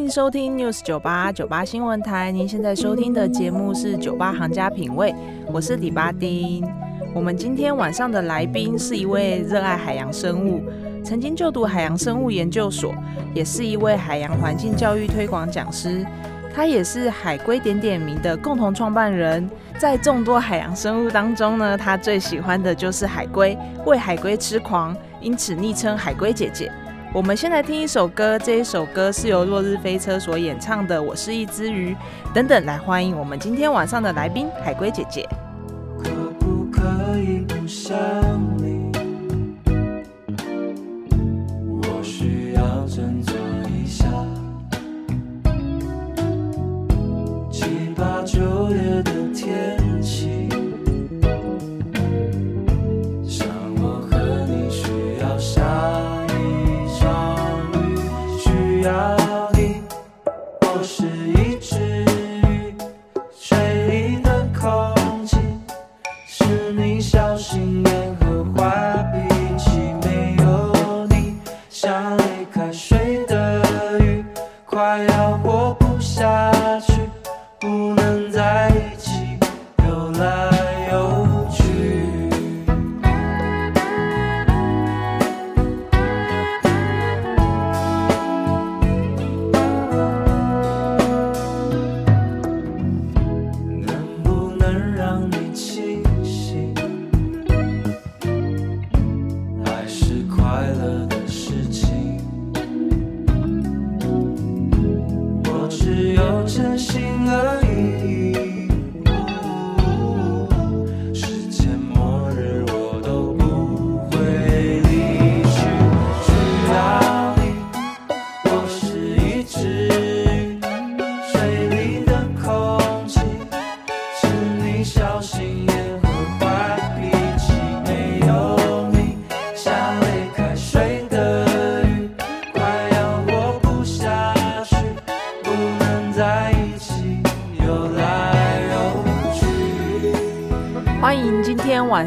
欢迎收听 News 九八九八新闻台。您现在收听的节目是《酒吧行家品味》，我是李巴丁。我们今天晚上的来宾是一位热爱海洋生物，曾经就读海洋生物研究所，也是一位海洋环境教育推广讲师。他也是海龟点点名的共同创办人。在众多海洋生物当中呢，他最喜欢的就是海龟，为海龟痴狂，因此昵称海龟姐姐。我们先来听一首歌，这一首歌是由落日飞车所演唱的《我是一只鱼》等等，来欢迎我们今天晚上的来宾海龟姐姐。可不可以不想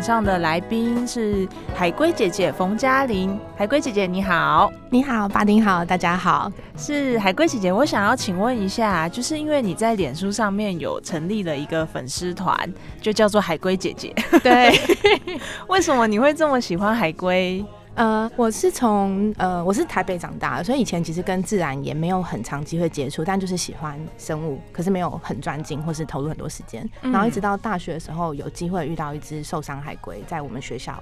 上的来宾是海龟姐姐冯嘉玲。海龟姐姐你好，你好，巴丁好，大家好。是海龟姐姐，我想要请问一下，就是因为你在脸书上面有成立了一个粉丝团，就叫做海龟姐姐，对，为什么你会这么喜欢海龟？呃，我是从呃，我是台北长大的，所以以前其实跟自然也没有很长机会接触，但就是喜欢生物，可是没有很专精或是投入很多时间。嗯然后一直到大学的时候，有机会遇到一只受伤海龟，在我们学校，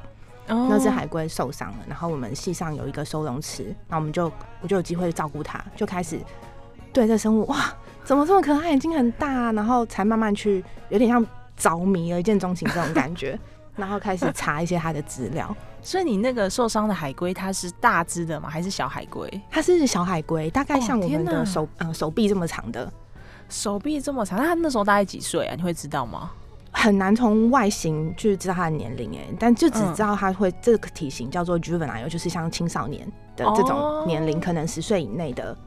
哦那只海龟受伤了，然后我们系上有一个收容池，那我们就我就有机会照顾它，就开始对这生物哇，怎么这么可爱，眼睛很大、啊，然后才慢慢去有点像着迷了，一见钟情这种感觉，然后开始查一些它的资料。所以你那个受伤的海龟，它是大只的吗？还是小海龟？它是小海龟，大概哦像我们的手呃手臂这么长的，手臂这么长，那它那时候大概几岁啊？你会知道吗？很难从外形去知道它的年龄哎，但就只嗯知道它会这个体型叫做 juvenile，就是像青少年的这哦种年龄，可能十岁以内的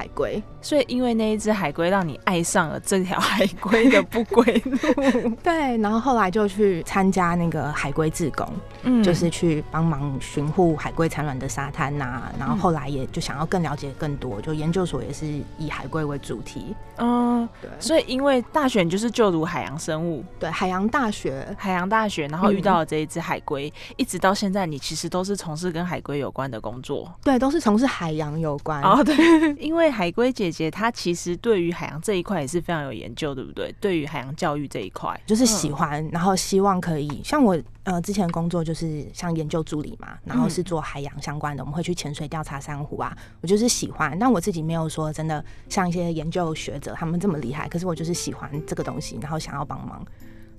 海龟。所以因为那一只海龟，让你爱上了这条海龟的不归路。对，然后后来就去参加那个海龟自工，嗯就是去帮忙巡护海龟产卵的沙滩呐、然后嗯后来也就想要更了解更多，就研究所也是以海龟为主题。嗯，对，所以因为大选就是就读海洋生物。对，海洋大学海洋大学，然后遇嗯到了这一只海龟，一直到现在，你其实都是从事跟海龟有关的工作。对都是从事海洋有关。哦，对，因为海龟姐姐她其实对于海洋这一块也是非常有研究，对不对？对于海洋教育这一块，就是喜欢，然后希望可以像我呃之前工作就是像研究助理嘛，然后是做海洋相关的，我们会去潜水调查珊瑚啊。我就是喜欢，但我自己没有说真的像一些研究学者他们这么厉害，可是我就是喜欢这个东西，然后想要帮忙。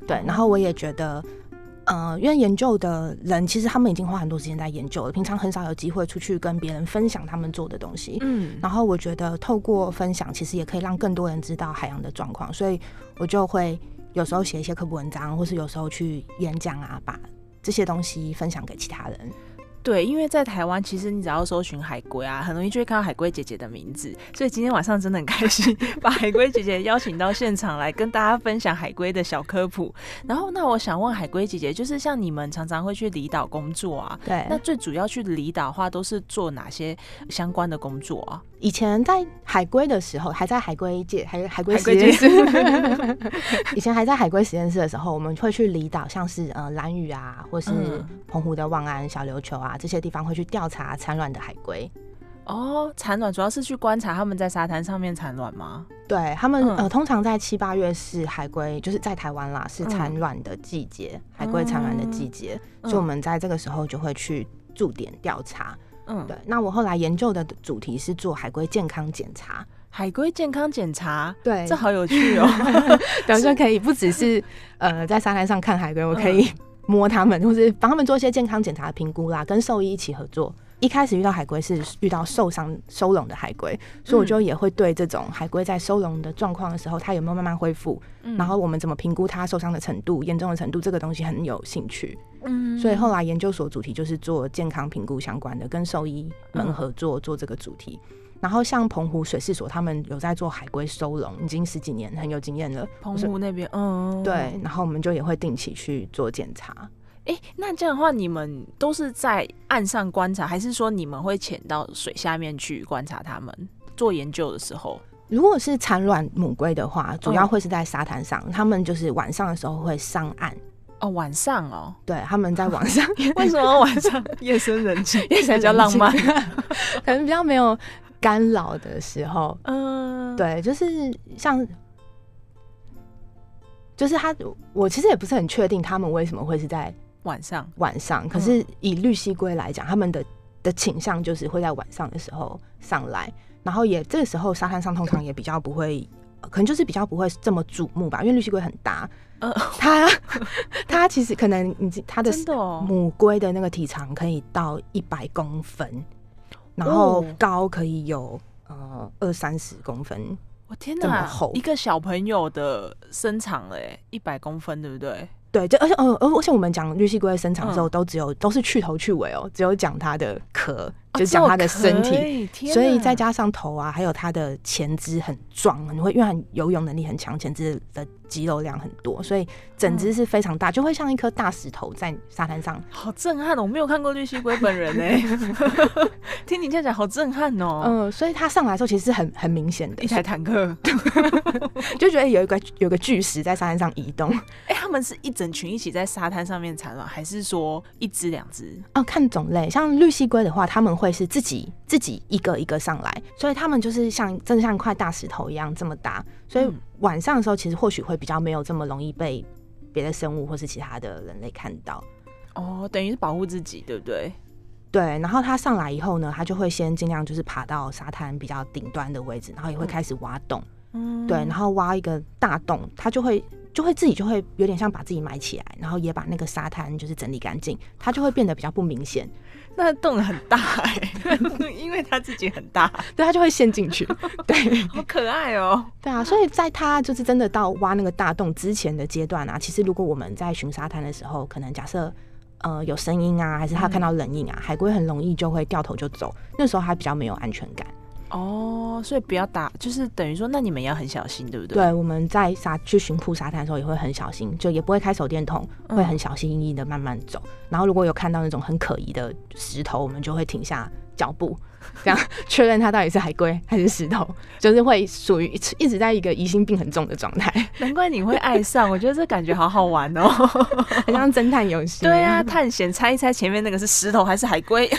对，然后我也觉得。呃，因为研究的人其实他们已经花很多时间在研究了，平常很少有机会出去跟别人分享他们做的东西。嗯，然后我觉得透过分享，其实也可以让更多人知道海洋的状况，所以我就会有时候写一些科普文章，或是有时候去演讲啊，把这些东西分享给其他人。对，因为在台湾，其实你只要搜寻海龟啊，很容易就会看到海龟姐姐的名字。所以今天晚上真的很开心，把海龟姐姐邀请到现场来跟大家分享海龟的小科普。然后，那我想问海龟姐姐，就是像你们常常会去离岛工作啊，对，那最主要去离岛的话，都是做哪些相关的工作啊？以前在海龟的时候，还在海龟界，还海龟实验室。以前还在海龟实验室的时候，我们会去离岛，像是呃蓝屿啊，或是嗯澎湖的望安、小琉球啊这些地方，会去调查产卵的海龟。哦，产卵主要是去观察他们在沙滩上面产卵吗？对他们、嗯呃，通常在七八月是海龟，就是在台湾啦，是嗯产卵的季节，海龟产卵的季节，嗯所以我们在这个时候就会去驻点调查。嗯，对，那我后来研究的主题是做海龟健康检查。海龟健康检查，对这好有趣哦。等于说可以不只是呃在沙滩上看海龟，我可以嗯摸他们，或是帮他们做一些健康检查的评估啦，跟兽医一起合作。一开始遇到海龟是遇到受伤收容的海龟，所以我就也会对这种海龟在收容的状况的时候，它有没有慢慢恢复，嗯然后我们怎么评估它受伤的程度、严重的程度，这个东西很有兴趣。嗯所以后来研究所主题就是做健康评估相关的，跟兽医们合作做这个主题。然后像澎湖水事所，他们有在做海龟收容，已经十几年，很有经验了。澎湖那边，嗯，对，然后我们就也会定期去做检查。哎、那这样的话，你们都是在岸上观察，还是说你们会潜到水下面去观察他们？做研究的时候，如果是产卵母龟的话，主要会是在沙滩上，他们就是晚上的时候会上岸。哦，晚上哦，对，他们在晚上 为什么晚上 夜深人静，夜深比较浪漫？可能比较没有干扰的时候。嗯，对，就是像，就是他，我其实也不是很确定他们为什么会是在晚上，晚上。可是以绿蜥龟来讲，他们的的倾向就是会在晚上的时候上来，然后也这个时候沙滩上通常也比较不会，呃可能就是比较不会这么瞩目吧，因为绿蜥龟很大，呃它它其实可能你它的母龟的那个体长可以到一百公分，然后哦高可以有呃二三十公分。我天这么哪厚，一个小朋友的身长嘞，一百公分，对不对？对，就而且呃，而而且我们讲绿蜥龟的身长的时候，嗯都只有都是去头去尾哦，只有讲它的壳，哦就讲他的身体。所以再加上头啊，还有他的前肢很壮，你会因为它游泳能力很强，前肢的肌肉量很多，所以整嗯只是非常大，就会像一颗大石头在沙滩上。好震撼哦！我没有看过绿蜥龟本人哎，听你这样讲，好震撼哦！嗯、所以他上来的时候其实是很很明显的一，台坦克，就觉得有一个有个巨石在沙滩上移动。哎、他们是一整群一起在沙滩上面产卵，还是说一只两只？哦，看种类，像绿蜥龟的话，他们会是自己自己一个一个上来，所以他们就是像真的像一块大石头一样这么大，所以嗯。晚上的时候其实或许会比较没有这么容易被别的生物或是其他的人类看到。哦，等于是保护自己，对不对？对，然后它上来以后呢，它就会先尽量就是爬到沙滩比较顶端的位置，然后也会开始挖洞，嗯，对，然后挖一个大洞，它就会就会自己就会有点像把自己埋起来，然后也把那个沙滩就是整理干净，它就会变得比较不明显。那洞很大哎、因为它自己很大，对，它就会陷进去。对，好可爱哦、对啊，所以在它就是真的到挖那个大洞之前的阶段啊，其实如果我们在巡沙滩的时候，可能假设呃有声音啊，还是它看到人影啊，海龟很容易就会掉头就走，那时候还比较没有安全感。哦，所以不要打，就是等于说，那你们也要很小心，对不对？对，我们在沙去巡铺沙滩的时候也会很小心，就也不会开手电筒，嗯会很小心翼翼的慢慢走。然后如果有看到那种很可疑的石头，我们就会停下脚步，这样确认它到底是海龟还是石头，就是会属于一一直在一个疑心病很重的状态，难怪你会爱上，我觉得这感觉好好玩哦、很像侦探游戏。对啊，探险猜一猜前面那个是石头还是海龟？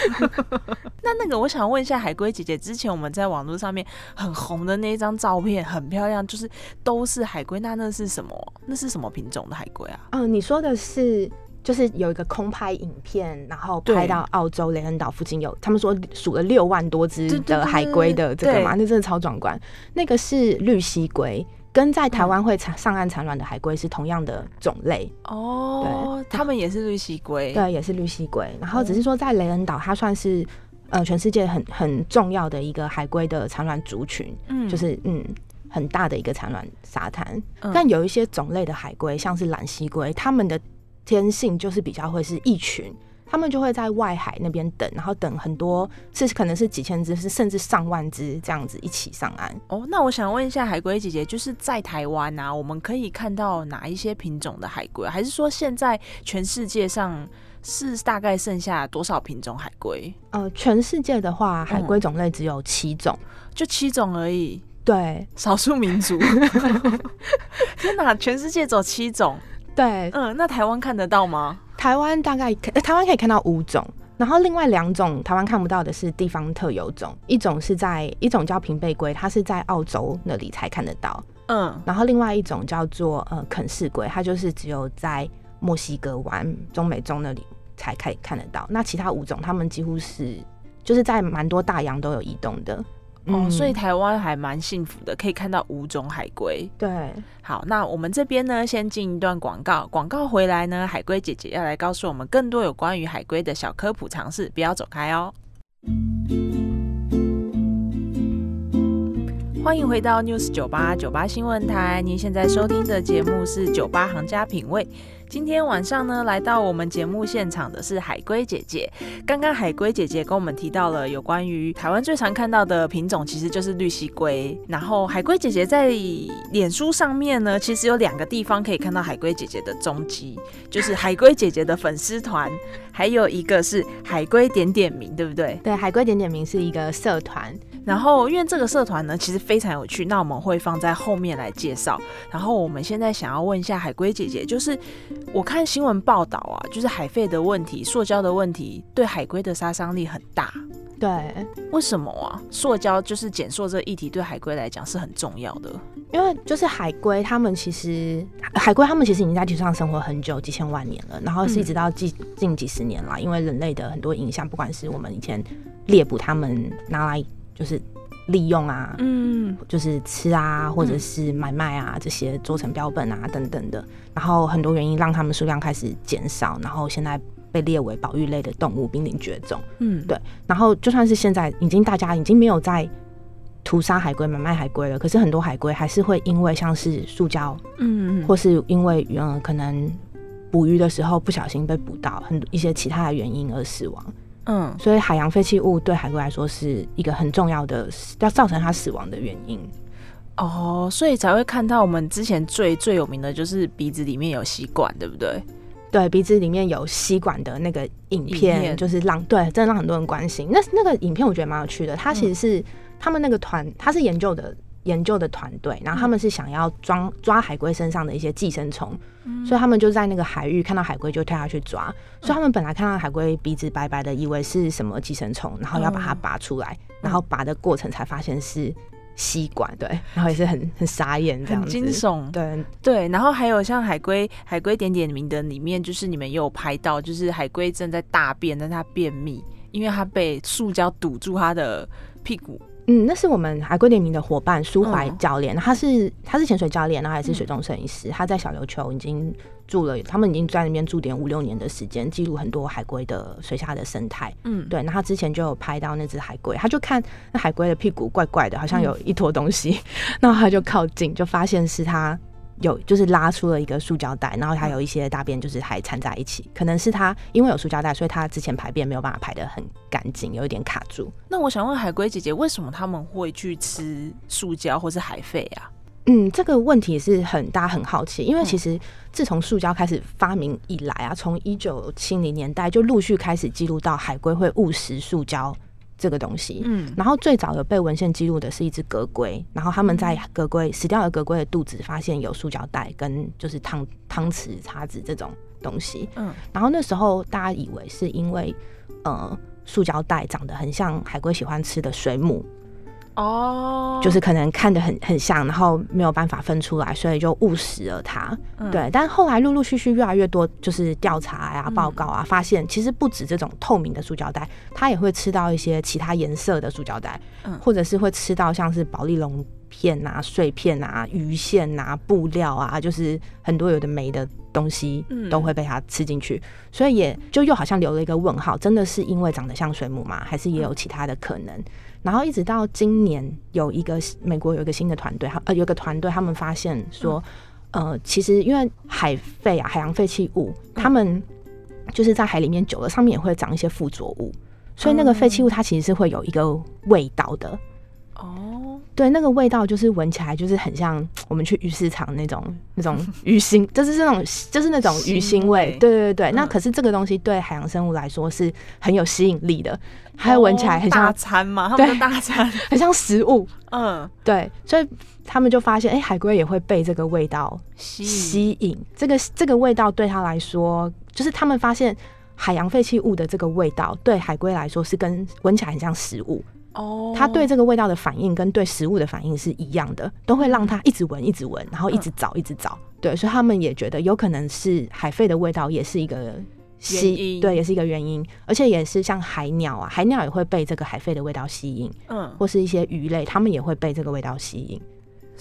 那那个我想问一下海龟姐姐，之前我们在网络上面很红的那一张照片，很漂亮，就是都是海龟，那那是什么？那是什么品种的海龟啊？嗯，你说的是。就是有一个空拍影片，然后拍到澳洲雷恩岛附近有，他们说数了六万多只对对对的海龟的这个嘛，那真的超壮观。那个是绿蜥龟，跟在台湾会产上岸产卵的海龟是同样的种类，哦，他们也是绿蜥龟。对，也是绿蜥龟。然后只是说在雷恩岛，它算是呃全世界很很重要的一个海龟的产卵族群，嗯就是嗯很大的一个产卵沙滩。嗯但有一些种类的海龟，像是蓝蜥龟，它们的天性就是比较会是一群。他们就会在外海那边等，然后等很多，是可能是几千只，是甚至上万只这样子一起上岸。哦，那我想问一下海龟姐姐，就是在台湾啊，我们可以看到哪一些品种的海龟？还是说现在全世界上是大概剩下多少品种海龟？呃，全世界的话，海嗯龟种类只有七种。就七种而已，对少数民族。天哪，全世界只有七种。对，嗯，那台湾看得到吗？台湾大概台湾可以看到五种，然后另外两种台湾看不到的是地方特有种，一种是在一种叫平背龟，它是在澳洲那里才看得到，嗯，然后另外一种叫做呃肯氏龟，它就是只有在墨西哥湾、中美洲那里才可以看得到。那其他五种，它们几乎是就是在蛮多大洋都有移动的。哦，嗯所以台湾还蛮幸福的，可以看到五种海龟。对，好，那我们这边呢，先进一段广告，广告回来呢，海龟姐姐要来告诉我们更多有关于海龟的小科普常识，不要走开哦。欢迎回到 News 九八九八新闻台，您现在收听的节目是九八行家品味。今天晚上呢，来到我们节目现场的是海龟姐姐。刚刚海龟姐姐跟我们提到了有关于台湾最常看到的品种，其实就是绿蜥龟。然后海龟姐姐在脸书上面呢，其实有两个地方可以看到海龟姐姐的踪迹，就是海龟姐姐的粉丝团，还有一个是海龟点点名，对不对？对，海龟点点名是一个社团，然后，因为这个社团呢，其实非常有趣，那我们会放在后面来介绍。然后，我们现在想要问一下海龟姐姐，就是我看新闻报道啊，就是海废的问题、塑胶的问题，对海龟的杀伤力很大。对，为什么啊？塑胶就是减塑这个议题对海龟来讲是很重要的。因为就是海龟，它们其实海龟它们其实已经在地球上生活很久，几千万年了，然后是一直到近近几十年了，因为人类的很多影响，不管是我们以前猎捕它们拿来就是利用啊，嗯就是吃啊，或者是买卖啊，这些做成标本啊等等的，然后很多原因让它们数量开始减少，然后现在被列为保育类的动物，濒临绝种。嗯，对然后就算是现在已经大家已经没有在屠杀海龟、买卖海龟了，可是很多海龟还是会因为像是塑胶，嗯嗯或是因为嗯、呃可能捕鱼的时候不小心被捕到，很一些其他的原因而死亡。嗯，所以海洋废弃物对海龟来说是一个很重要的，要造成它死亡的原因。哦，所以才会看到我们之前最最有名的就是鼻子里面有吸管，对不对？对，鼻子里面有吸管的那个影片，影片就是让对，真的让很多人关心。那那个影片我觉得蛮有趣的，它其实是、他们那个团，他是研究的研究的团队，然后他们是想要装抓海龟身上的一些寄生虫，所以他们就在那个海域看到海龟就跳下去抓，所以他们本来看到海龟鼻子白白的，以为是什么寄生虫，然后要把它拔出来，然后拔的过程才发现是吸管，对，然后也是很很傻眼这样很子，惊悚。对，对，然后还有像海龟海龟点点名的里面，就是你们也有拍到，就是海龟正在大便，但是它便秘，因为它被塑胶堵住它的屁股。嗯，那是我们海龟联名的伙伴舒怀嗯教练，他是他是潜水教练，然后也是水中摄影师。他在小琉球已经住了，他们已经在那边住点五六年的时间，记录很多海龟的水下的生态。嗯，对，那他之前就有拍到那只海龟，他就看那海龟的屁股怪怪的，好像有一坨东西，然后他就靠近，就发现是它有就是拉出了一个塑胶袋，然后它有一些大便就是还掺在一起，可能是它因为有塑胶袋，所以它之前排便没有办法排得很干净，有一点卡住。那我想问海龟姐姐，为什么他们会去吃塑胶或是海废啊？嗯，这个问题是很大家很好奇，因为嗯其实自从塑胶开始发明以来啊，从一九七零年代就陆续开始记录到海龟会误食塑胶这个东西。嗯然后最早有被文献记录的是一只格龟，然后他们在格龟死掉的格龟的肚子发现有塑胶袋跟就是汤汤匙、叉子这种东西。嗯然后那时候大家以为是因为呃塑胶袋长得很像海龟喜欢吃的水母，哦，就是可能看得很很像，然后没有办法分出来，所以就误食了它。嗯。对，但后来陆陆续续越来越多，就是调查呀、嗯报告啊，发现其实不止这种透明的塑胶袋，它也会吃到一些其他颜色的塑胶袋，嗯。或者是会吃到像是保丽龙片啊、碎片啊、鱼线啊、布料啊，就是很多有的没的东西嗯都会被它吃进去，所以也就又好像留了一个问号，真的是因为长得像水母吗？还是也有其他的可能？然后一直到今年有一个美国有一个新的团队，他呃有个团队他们发现说，呃，其实因为海废啊、海洋废弃物，他们就是在海里面久了，上面也会长一些附着物，所以那个废弃物它其实是会有一个味道的。哦，对，那个味道就是闻起来就是很像我们去鱼市场那种 那种鱼腥，就是这种就是那种鱼腥腥味味。对对对，那嗯可是这个东西对海洋生物来说是很有吸引力的，还有闻起来很哦大像餐嘛，他们的大餐，很像食物。嗯，对，所以他们就发现，哎、海龟也会被这个味道吸引。这个这个味道对他来说，就是他们发现海洋废弃物的这个味道对海龟来说是跟闻起来很像食物。哦，它对这个味道的反应跟对食物的反应是一样的，都会让它一直闻、一直闻，然后一直找、一直找。对，所以他们也觉得有可能是海肺的味道也是一个吸，因。对，也是一个原因，而且也是像海鸟啊，海鸟也会被这个海肺的味道吸引，嗯，或是一些鱼类，它们也会被这个味道吸引。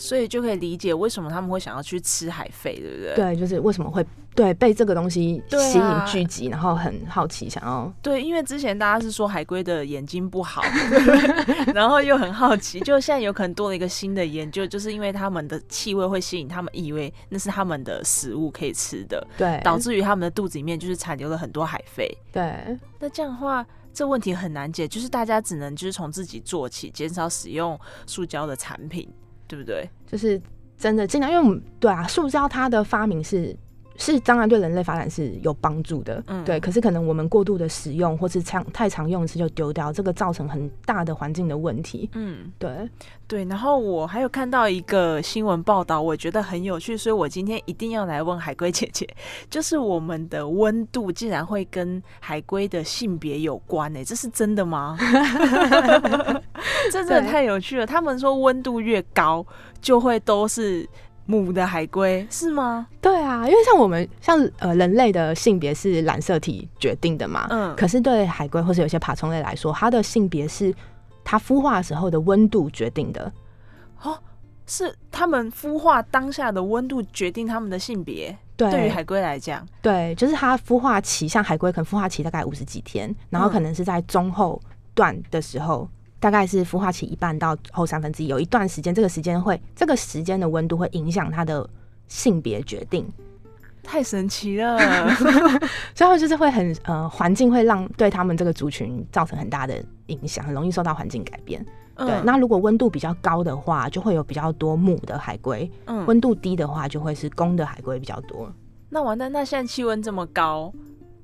所以就可以理解为什么他们会想要去吃海废，对不对？对，就是为什么会对被这个东西吸引聚集，然后很好奇想要。对，因为之前大家是说海龟的眼睛不好，然后又很好奇，就现在有可能多了一个新的研究，就是因为他们的气味会吸引他们，以为那是他们的食物可以吃的，对，导致于他们的肚子里面就是残留了很多海废。对那这样的话，这问题很难解，就是大家只能就是从自己做起，减少使用塑胶的产品，对不对？就是真的尽量，因为我们对啊，塑胶它的发明是是当然对人类发展是有帮助的，嗯对。可是可能我们过度的使用，或是常太常用一次就丢掉，这个造成很大的环境的问题。嗯，对，对。然后我还有看到一个新闻报道，我觉得很有趣，所以我今天一定要来问海龟姐姐，就是我们的温度竟然会跟海龟的性别有关呢、这是真的吗？这 真的太有趣了。他们说温度越高，就会都是母的海龟，是吗？对啊，因为像我们像呃人类的性别是染色体决定的嘛，嗯可是对海龟或是有些爬虫类来说，它的性别是它孵化时候的温度决定的。哦，是它们孵化当下的温度决定它们的性别。对，对于海龟来讲，对，就是它孵化期，像海龟可能孵化期大概五十几天，然后可能是在中后段的时候，大概是孵化期一半到后三分之一，有一段时间，这个时间会，这个时间的温度会影响它的性别决定，太神奇了。所以就是会很呃，环境会让对他们这个族群造成很大的影响，很容易受到环境改变。对，嗯那如果温度比较高的话，就会有比较多母的海龟；嗯温度低的话，就会是公的海龟比较多。那完蛋，那现在气温这么高，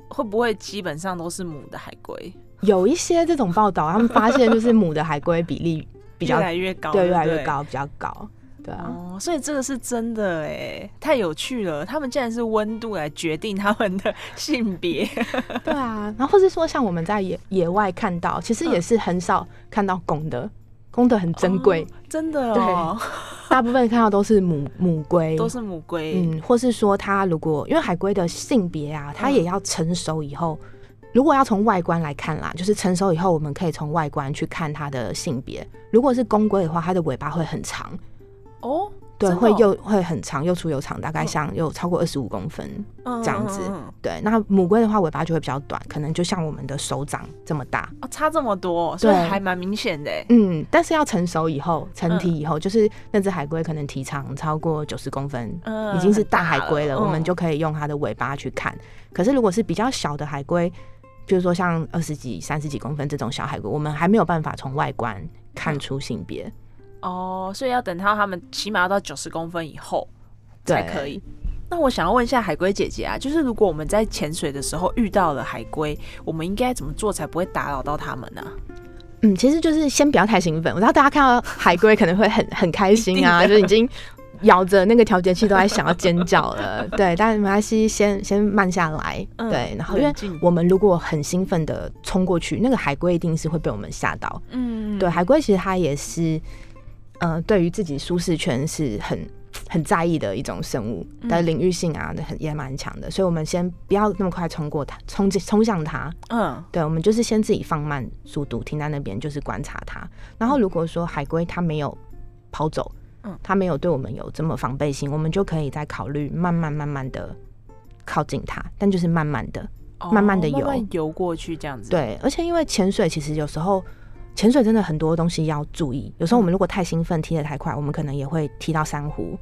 会不会基本上都是母的海龟？有一些这种报道，他们发现就是母的海龟比例 比较越来越高，对。越来越高，比较高。对啊，哦，所以这个是真的哎，太有趣了！他们竟然是温度来决定他们的性别，对啊。然后或是说，像我们在野野外看到，其实也是很少看到公的，公的很珍贵，哦真的哦，大部分看到都是母母龟，都是母龟。嗯，或是说它如果因为海龟的性别啊，它也要成熟以后。如果要从外观来看啦，就是成熟以后，我们可以从外观去看它的性别。如果是公龟的话，它的尾巴会很长，哦，对，哦会又会很长，又粗又长，大概像有超过二十五公分。嗯这样子对，那母龟的话，尾巴就会比较短，可能就像我们的手掌这么大。哦，差这么多，所以还蛮明显的哎。嗯，但是要成熟以后，成嗯体以后，就是那只海龟可能体长超过九十公分，嗯已经是大海龟了，我们就可以用它的尾巴去看。可是如果是比较小的海龟，比如说像二十几、三十几公分这种小海龟，我们还没有办法从外观看出性别。哦，所以要等到他们起码要到九十公分以后才可以。那我想要问一下海龟姐姐啊，就是如果我们在潜水的时候遇到了海龟，我们应该怎么做才不会打扰到它们呢、嗯，其实就是先不要太兴奋。我知道大家看到海龟可能会很很开心啊，就已经咬着那个调节器都在想要尖叫了。对，但没关系，先先慢下来。嗯对，然后因为我们如果很兴奋的冲过去，那个海龟一定是会被我们吓到。嗯，对，海龟其实它也是，呃，对于自己舒适圈是很很在意的一种生物，嗯的领域性啊，很也蛮强的。所以我们先不要那么快冲过它，冲进冲向它。嗯对，我们就是先自己放慢速度，停在那边就是观察它。然后如果说海龟它没有跑走，嗯。他没有对我们有这么防备心，我们就可以再考虑慢慢慢慢的靠近他，但就是慢慢的，慢慢的游哦慢慢游。过去这样子。，对，而且因为潜水其实有时候潜水真的很多东西要注意，有时候我们如果太兴奋踢得太快，我们可能也会踢到珊瑚，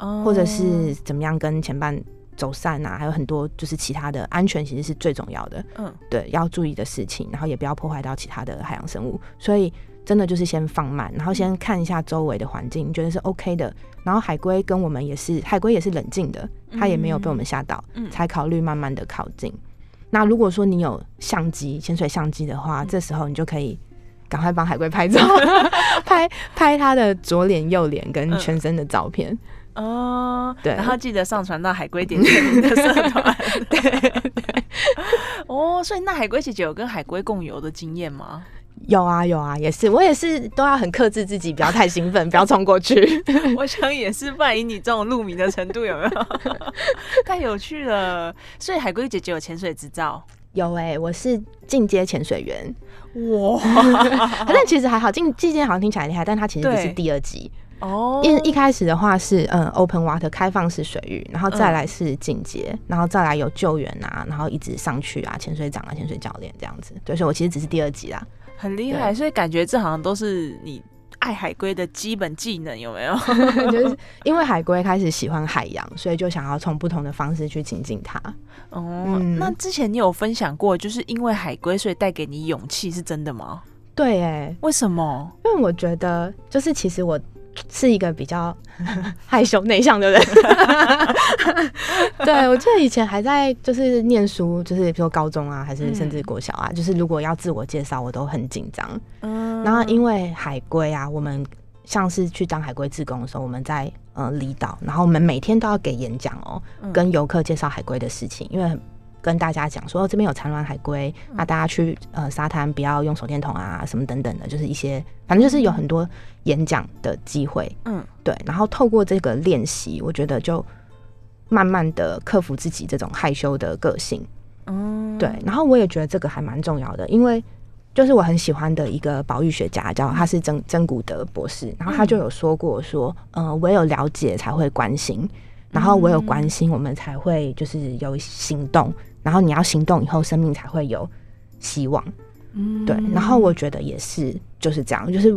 哦。或者是怎么样跟前半走散啊，还有很多就是其他的安全其实是最重要的，嗯。对，要注意的事情，然后也不要破坏到其他的海洋生物，所以。真的就是先放慢，然后先看一下周围的环境，觉得是 OK 的。然后海龟跟我们也是，海龟也是冷静的，它也没有被我们吓到，嗯才考虑慢慢的靠近。那如果说你有相机、潜水相机的话，这时候你就可以赶快帮海龟拍照，拍拍它的左脸、右脸跟全身的照片。哦，对然后记得上传到海龟点点的社团。对对。哦，所以那海龟姐姐有跟海龟共游的经验吗？有啊有啊，也是，我也是都要很克制自己，不要太兴奋，不要冲过去。我想也是，不然以你这种入迷的程度，有没有？太有趣了。所以海龟姐姐有潜水执照。有哎、我是进阶潜水员，哇！但其实还好，进进阶好像听起来厉害，但它其实只是第二级。哦，因为一开始的话是嗯 open water 开放式水域，然后再来是进阶，然后再来有救援啊，然后一直上去啊，潜水长啊，潜水教练这样子。对，所以我其实只是第二级啦。很厉害，所以感觉这好像都是你爱海龟的基本技能，有没有？就是因为海龟开始喜欢海洋，所以就想要从不同的方式去亲近它。哦，嗯那之前你有分享过，就是因为海龟，所以带给你勇气，是真的吗？对，哎，为什么？因为我觉得就是其实我是一个比较 害羞内向的人。对，我记得以前还在就是念书，就是比如说高中啊，还是甚至国小啊，就是如果要自我介绍，我都很紧张。嗯然后因为海龟啊，我们像是去当海龟志工的时候，我们在呃离岛，然后我们每天都要给演讲哦，嗯跟游客介绍海龟的事情，因为跟大家讲说、哦这边有产卵海龟，嗯。那大家去呃沙滩不要用手电筒啊，什么等等的，就是一些反正就是有很多演讲的机会，嗯。对，然后透过这个练习，我觉得就慢慢的克服自己这种害羞的个性，嗯，对，然后我也觉得这个还蛮重要的，因为就是我很喜欢的一个保育学家，叫他是曾曾古德博士，然后他就有说过说，呃，唯有了解才会关心，然后唯有关心，我们才会就是有行动，然后你要行动以后，生命才会有希望。嗯对，然后我觉得也是就是这样，就是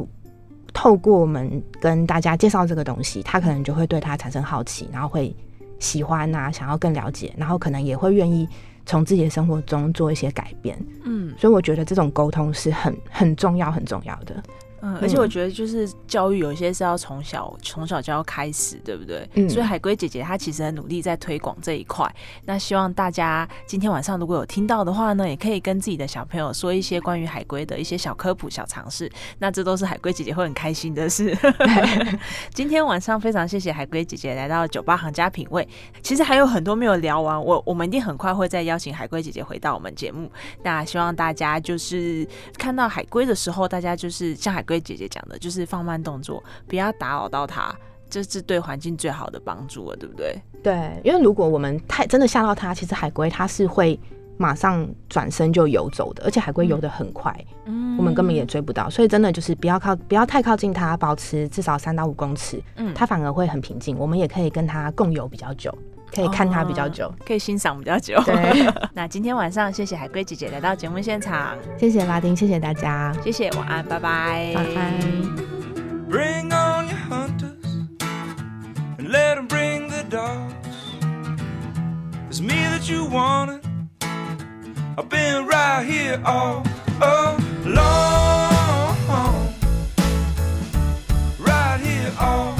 透过我们跟大家介绍这个东西，他可能就会对他产生好奇，然后会喜欢啊，想要更了解，然后可能也会愿意从自己的生活中做一些改变。嗯所以我觉得这种沟通是很很重要、很重要的。嗯，而且我觉得就是教育有一些是要从小从小就要开始，对不对？嗯所以海龟姐姐她其实很努力在推广这一块。那希望大家今天晚上如果有听到的话呢，也可以跟自己的小朋友说一些关于海龟的一些小科普、小常识。那这都是海龟姐姐会很开心的事。今天晚上非常谢谢海龟姐姐来到酒吧行家品味。其实还有很多没有聊完，我我们一定很快会再邀请海龟姐姐回到我们节目。那希望大家就是看到海龟的时候，大家就是像海龟姐姐讲的，就是放慢动作，不要打扰到它，这是对环境最好的帮助了，对不对？对，因为如果我们太真的吓到它，其实海龟它是会马上转身就游走的，而且海龟游得很快，嗯我们根本也追不到。所以真的就是不要靠，不要太靠近它，保持至少三到五公尺，嗯它反而会很平静。我们也可以跟它共游比较久，可以看它比较久。可以欣赏比较久。对，那今天晚上谢谢海龟姐姐来到节目现场，谢谢拉丁，谢谢大家，谢谢，晚安，拜拜，晚安。Bring on your hunters and let them bring the dogs. It's me that you wanted. I've been right here all along. Right here all